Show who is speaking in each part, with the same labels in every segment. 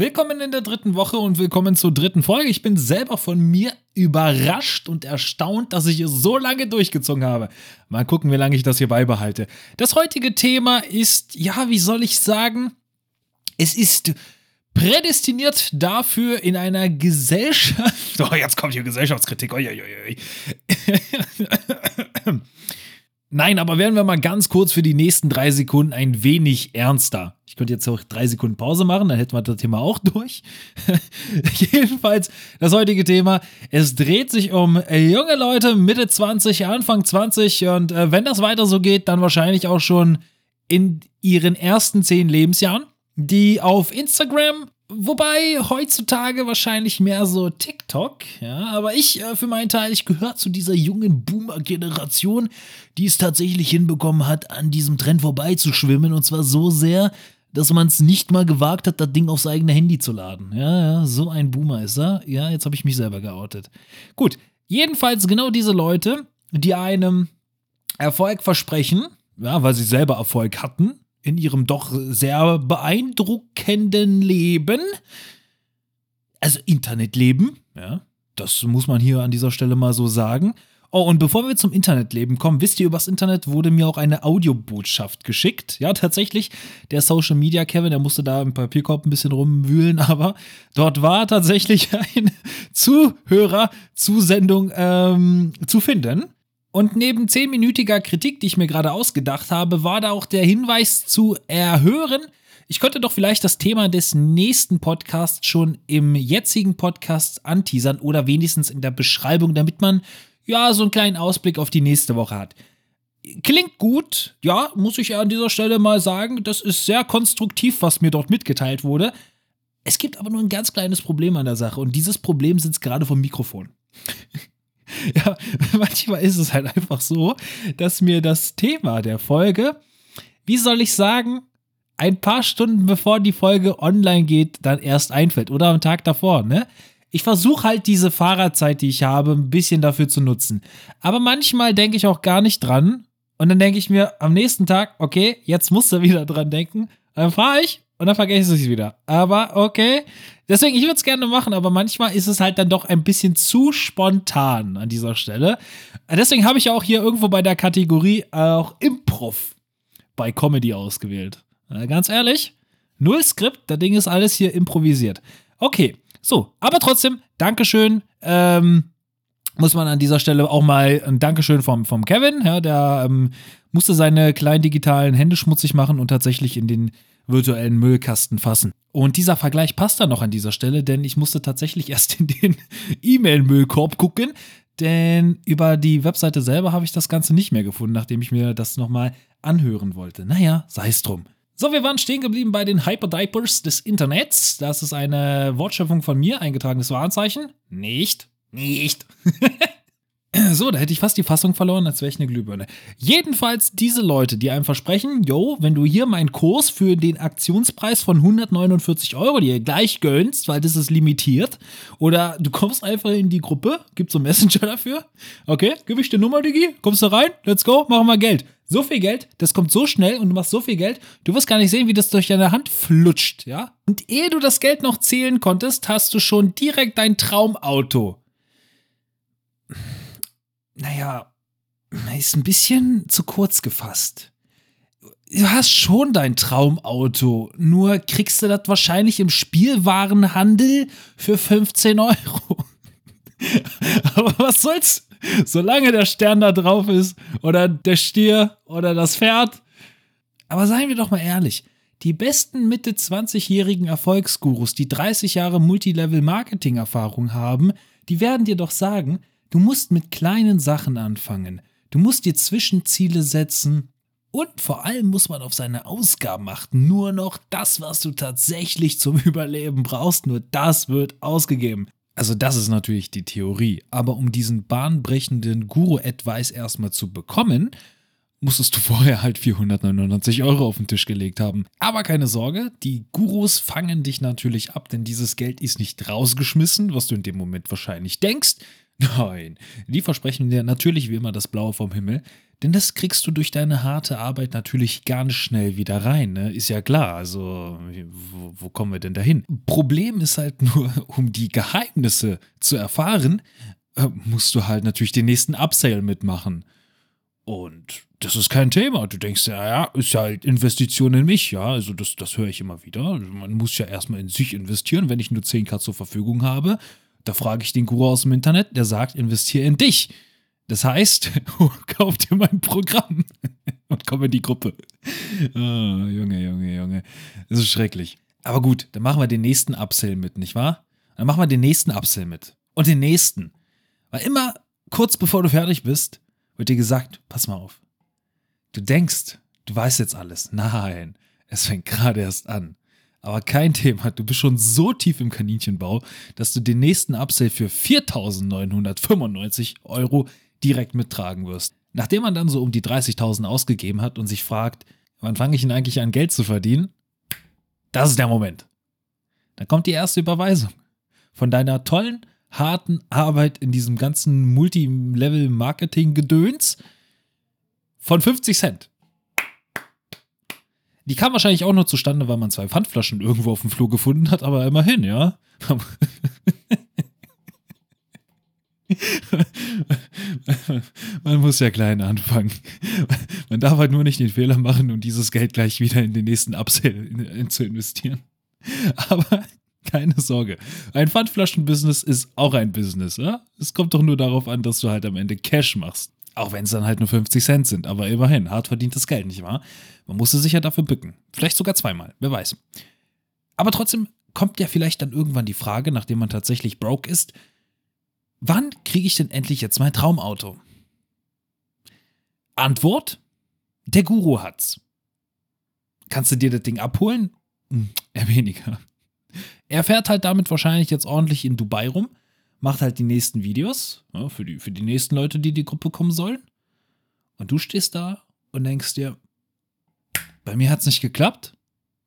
Speaker 1: Willkommen in der dritten Woche und willkommen zur dritten Folge. Ich bin selber von mir überrascht und erstaunt, dass ich es so lange durchgezogen habe. Mal gucken, wie lange ich das hier beibehalte. Das heutige Thema ist, ja, wie soll ich sagen, es ist prädestiniert dafür in einer Gesellschaft. Oh, jetzt kommt hier Gesellschaftskritik. Ui, ui, ui. Nein, aber werden wir mal ganz kurz für die nächsten drei Sekunden ein wenig ernster. Ich könnte jetzt auch drei Sekunden Pause machen, dann hätten wir das Thema auch durch. Jedenfalls das heutige Thema. Es dreht sich um junge Leute, Mitte 20, Anfang 20 und äh, wenn das weiter so geht, dann wahrscheinlich auch schon in ihren ersten zehn Lebensjahren, die auf Instagram Wobei heutzutage wahrscheinlich mehr so TikTok, ja, aber ich äh, für meinen Teil, ich gehöre zu dieser jungen Boomer-Generation, die es tatsächlich hinbekommen hat, an diesem Trend vorbeizuschwimmen und zwar so sehr, dass man es nicht mal gewagt hat, das Ding aufs eigene Handy zu laden. Ja, ja, so ein Boomer ist er. Ja, jetzt habe ich mich selber geoutet. Gut, jedenfalls genau diese Leute, die einem Erfolg versprechen, ja, weil sie selber Erfolg hatten, in ihrem doch sehr beeindruckenden Leben, also Internetleben, ja, das muss man hier an dieser Stelle mal so sagen. Oh, und bevor wir zum Internetleben kommen, wisst ihr, übers Internet wurde mir auch eine Audiobotschaft geschickt. Ja, tatsächlich, der Social Media Kevin, der musste da im Papierkorb ein bisschen rumwühlen, aber dort war tatsächlich eine Zuhörer-Zusendung ähm, zu finden. Und neben zehnminütiger Kritik, die ich mir gerade ausgedacht habe, war da auch der Hinweis zu erhören. Ich könnte doch vielleicht das Thema des nächsten Podcasts schon im jetzigen Podcast anteasern oder wenigstens in der Beschreibung, damit man ja so einen kleinen Ausblick auf die nächste Woche hat. Klingt gut, ja, muss ich an dieser Stelle mal sagen. Das ist sehr konstruktiv, was mir dort mitgeteilt wurde. Es gibt aber nur ein ganz kleines Problem an der Sache und dieses Problem sitzt gerade vom Mikrofon. ja, manchmal ist es halt einfach so, dass mir das Thema der Folge, wie soll ich sagen, ein paar Stunden bevor die Folge online geht, dann erst einfällt oder am Tag davor, ne? Ich versuche halt diese Fahrerzeit, die ich habe, ein bisschen dafür zu nutzen. Aber manchmal denke ich auch gar nicht dran. Und dann denke ich mir am nächsten Tag, okay, jetzt musst du wieder dran denken. Dann fahre ich und dann vergesse ich es wieder. Aber okay. Deswegen, ich würde es gerne machen, aber manchmal ist es halt dann doch ein bisschen zu spontan an dieser Stelle. Deswegen habe ich ja auch hier irgendwo bei der Kategorie auch Improv bei Comedy ausgewählt. Ganz ehrlich, null Skript, das Ding ist alles hier improvisiert. Okay, so, aber trotzdem, Dankeschön. Ähm, muss man an dieser Stelle auch mal ein Dankeschön vom, vom Kevin, ja, der ähm, musste seine kleinen digitalen Hände schmutzig machen und tatsächlich in den virtuellen Müllkasten fassen. Und dieser Vergleich passt dann noch an dieser Stelle, denn ich musste tatsächlich erst in den E-Mail-Müllkorb gucken, denn über die Webseite selber habe ich das Ganze nicht mehr gefunden, nachdem ich mir das nochmal anhören wollte. Naja, sei es drum. So, wir waren stehen geblieben bei den Hyperdiapers des Internets. Das ist eine Wortschöpfung von mir, eingetragenes Wahrzeichen. Nicht. Nicht. So, da hätte ich fast die Fassung verloren, als wäre ich eine Glühbirne. Jedenfalls diese Leute, die einem versprechen, yo, wenn du hier meinen Kurs für den Aktionspreis von 149 Euro dir gleich gönnst, weil das ist limitiert, oder du kommst einfach in die Gruppe, gibt's so einen Messenger dafür, okay, gib ich dir Nummer, Digi, kommst du rein, let's go, machen wir Geld. So viel Geld, das kommt so schnell und du machst so viel Geld, du wirst gar nicht sehen, wie das durch deine Hand flutscht, ja? Und ehe du das Geld noch zählen konntest, hast du schon direkt dein Traumauto naja, ist ein bisschen zu kurz gefasst. Du hast schon dein Traumauto, nur kriegst du das wahrscheinlich im Spielwarenhandel für 15 Euro. Aber was soll's? Solange der Stern da drauf ist, oder der Stier, oder das Pferd. Aber seien wir doch mal ehrlich, die besten Mitte 20-jährigen Erfolgsgurus, die 30 Jahre Multilevel-Marketing-Erfahrung haben, die werden dir doch sagen, Du musst mit kleinen Sachen anfangen. Du musst dir Zwischenziele setzen. Und vor allem muss man auf seine Ausgaben achten. Nur noch das, was du tatsächlich zum Überleben brauchst, nur das wird ausgegeben. Also das ist natürlich die Theorie. Aber um diesen bahnbrechenden Guru-Advice erstmal zu bekommen, musstest du vorher halt 499 Euro auf den Tisch gelegt haben. Aber keine Sorge, die Gurus fangen dich natürlich ab, denn dieses Geld ist nicht rausgeschmissen, was du in dem Moment wahrscheinlich denkst. Nein, die versprechen dir natürlich wie immer das Blaue vom Himmel. Denn das kriegst du durch deine harte Arbeit natürlich ganz schnell wieder rein, ne? Ist ja klar. Also, wo, wo kommen wir denn dahin? Problem ist halt nur, um die Geheimnisse zu erfahren, äh, musst du halt natürlich den nächsten Upsale mitmachen. Und das ist kein Thema. Du denkst, ja, ja, ist ja halt Investition in mich, ja. Also das, das höre ich immer wieder. Man muss ja erstmal in sich investieren, wenn ich nur 10k zur Verfügung habe. Da frage ich den Guru aus dem Internet, der sagt, investiere in dich. Das heißt, kauf dir mein Programm und komm in die Gruppe. Oh, Junge, Junge, Junge. Das ist schrecklich. Aber gut, dann machen wir den nächsten Upsell mit, nicht wahr? Dann machen wir den nächsten Upsell mit. Und den nächsten. Weil immer kurz bevor du fertig bist, wird dir gesagt, pass mal auf. Du denkst, du weißt jetzt alles. Nein, es fängt gerade erst an. Aber kein Thema, du bist schon so tief im Kaninchenbau, dass du den nächsten Upsell für 4.995 Euro direkt mittragen wirst. Nachdem man dann so um die 30.000 ausgegeben hat und sich fragt, wann fange ich denn eigentlich an Geld zu verdienen? Das ist der Moment. Dann kommt die erste Überweisung von deiner tollen, harten Arbeit in diesem ganzen Multilevel-Marketing-Gedöns von 50 Cent. Die kam wahrscheinlich auch nur zustande, weil man zwei Pfandflaschen irgendwo auf dem Flur gefunden hat, aber immerhin, ja. man muss ja klein anfangen. Man darf halt nur nicht den Fehler machen und dieses Geld gleich wieder in den nächsten Upsell zu investieren. Aber keine Sorge. Ein Pfandflaschenbusiness ist auch ein Business. Ja? Es kommt doch nur darauf an, dass du halt am Ende Cash machst. Auch wenn es dann halt nur 50 Cent sind. Aber immerhin, hart verdientes Geld, nicht wahr? Man musste sich ja dafür bücken. Vielleicht sogar zweimal, wer weiß. Aber trotzdem kommt ja vielleicht dann irgendwann die Frage, nachdem man tatsächlich broke ist, wann kriege ich denn endlich jetzt mein Traumauto? Antwort? Der Guru hat's. Kannst du dir das Ding abholen? Hm, eher weniger. Er fährt halt damit wahrscheinlich jetzt ordentlich in Dubai rum, macht halt die nächsten Videos ja, für, die, für die nächsten Leute, die in die Gruppe kommen sollen. Und du stehst da und denkst dir, bei mir hat's nicht geklappt.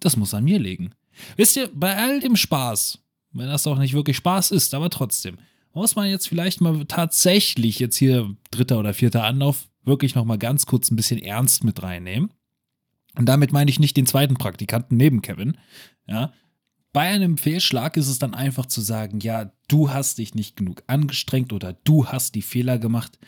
Speaker 1: Das muss an mir liegen. Wisst ihr, bei all dem Spaß, wenn das auch nicht wirklich Spaß ist, aber trotzdem, muss man jetzt vielleicht mal tatsächlich jetzt hier dritter oder vierter Anlauf wirklich noch mal ganz kurz ein bisschen ernst mit reinnehmen. Und damit meine ich nicht den zweiten Praktikanten neben Kevin. Ja. Bei einem Fehlschlag ist es dann einfach zu sagen, ja, du hast dich nicht genug angestrengt oder du hast die Fehler gemacht.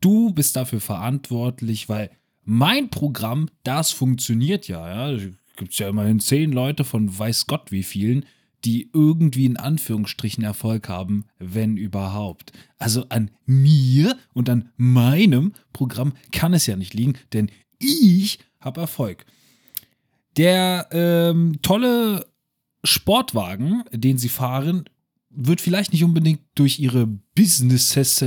Speaker 1: Du bist dafür verantwortlich, weil mein Programm, das funktioniert ja. ja. Gibt es ja immerhin zehn Leute von weiß Gott wie vielen, die irgendwie in Anführungsstrichen Erfolg haben, wenn überhaupt. Also an mir und an meinem Programm kann es ja nicht liegen, denn ich habe Erfolg. Der ähm, tolle Sportwagen, den sie fahren, wird vielleicht nicht unbedingt durch ihre Businesses,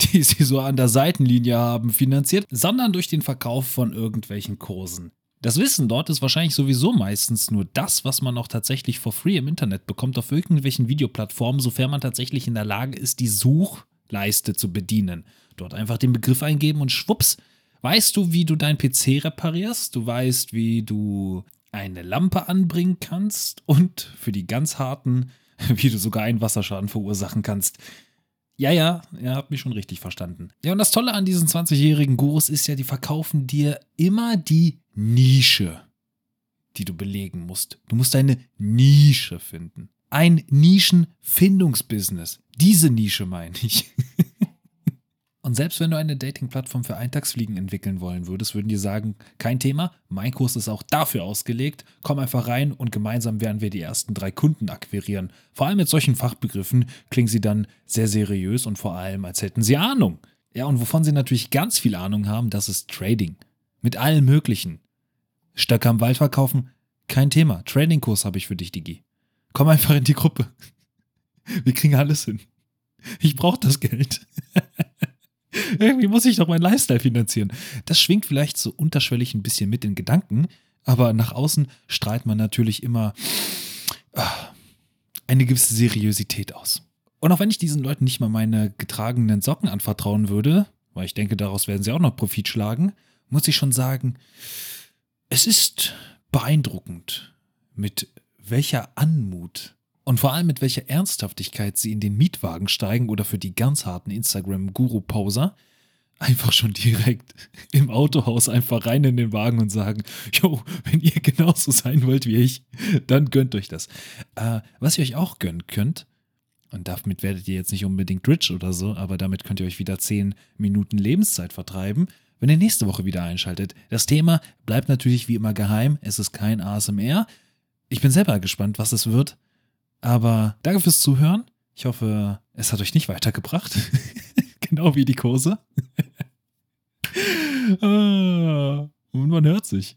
Speaker 1: die sie so an der Seitenlinie haben, finanziert, sondern durch den Verkauf von irgendwelchen Kursen. Das Wissen dort ist wahrscheinlich sowieso meistens nur das, was man auch tatsächlich for free im Internet bekommt auf irgendwelchen Videoplattformen, sofern man tatsächlich in der Lage ist, die Suchleiste zu bedienen. Dort einfach den Begriff eingeben und schwupps, weißt du, wie du dein PC reparierst, du weißt, wie du eine Lampe anbringen kannst und für die ganz harten, wie du sogar einen Wasserschaden verursachen kannst. Ja, ja, ihr habt mich schon richtig verstanden. Ja, und das Tolle an diesen 20-jährigen Gurus ist ja, die verkaufen dir immer die Nische, die du belegen musst. Du musst eine Nische finden. Ein Nischenfindungsbusiness. Diese Nische meine ich. Und selbst wenn du eine Dating-Plattform für Eintagsfliegen entwickeln wollen würdest, würden die sagen, kein Thema, mein Kurs ist auch dafür ausgelegt, komm einfach rein und gemeinsam werden wir die ersten drei Kunden akquirieren. Vor allem mit solchen Fachbegriffen klingen sie dann sehr seriös und vor allem, als hätten sie Ahnung. Ja, und wovon sie natürlich ganz viel Ahnung haben, das ist Trading. Mit allen möglichen. Stöcke am Wald verkaufen? Kein Thema. Trading-Kurs habe ich für dich, Digi. Komm einfach in die Gruppe. Wir kriegen alles hin. Ich brauche das Geld. Irgendwie muss ich doch meinen Lifestyle finanzieren. Das schwingt vielleicht so unterschwellig ein bisschen mit den Gedanken, aber nach außen strahlt man natürlich immer ah, eine gewisse Seriosität aus. Und auch wenn ich diesen Leuten nicht mal meine getragenen Socken anvertrauen würde, weil ich denke, daraus werden sie auch noch Profit schlagen, muss ich schon sagen, es ist beeindruckend, mit welcher Anmut und vor allem mit welcher Ernsthaftigkeit sie in den Mietwagen steigen oder für die ganz harten Instagram-Guru-Poser einfach schon direkt im Autohaus einfach rein in den Wagen und sagen, jo, wenn ihr genauso sein wollt wie ich, dann gönnt euch das. Äh, was ihr euch auch gönnen könnt, und damit werdet ihr jetzt nicht unbedingt rich oder so, aber damit könnt ihr euch wieder 10 Minuten Lebenszeit vertreiben, wenn ihr nächste Woche wieder einschaltet. Das Thema bleibt natürlich wie immer geheim, es ist kein ASMR. Ich bin selber gespannt, was es wird. Aber danke fürs Zuhören. Ich hoffe, es hat euch nicht weitergebracht. genau wie die Kurse. ah, und man hört sich.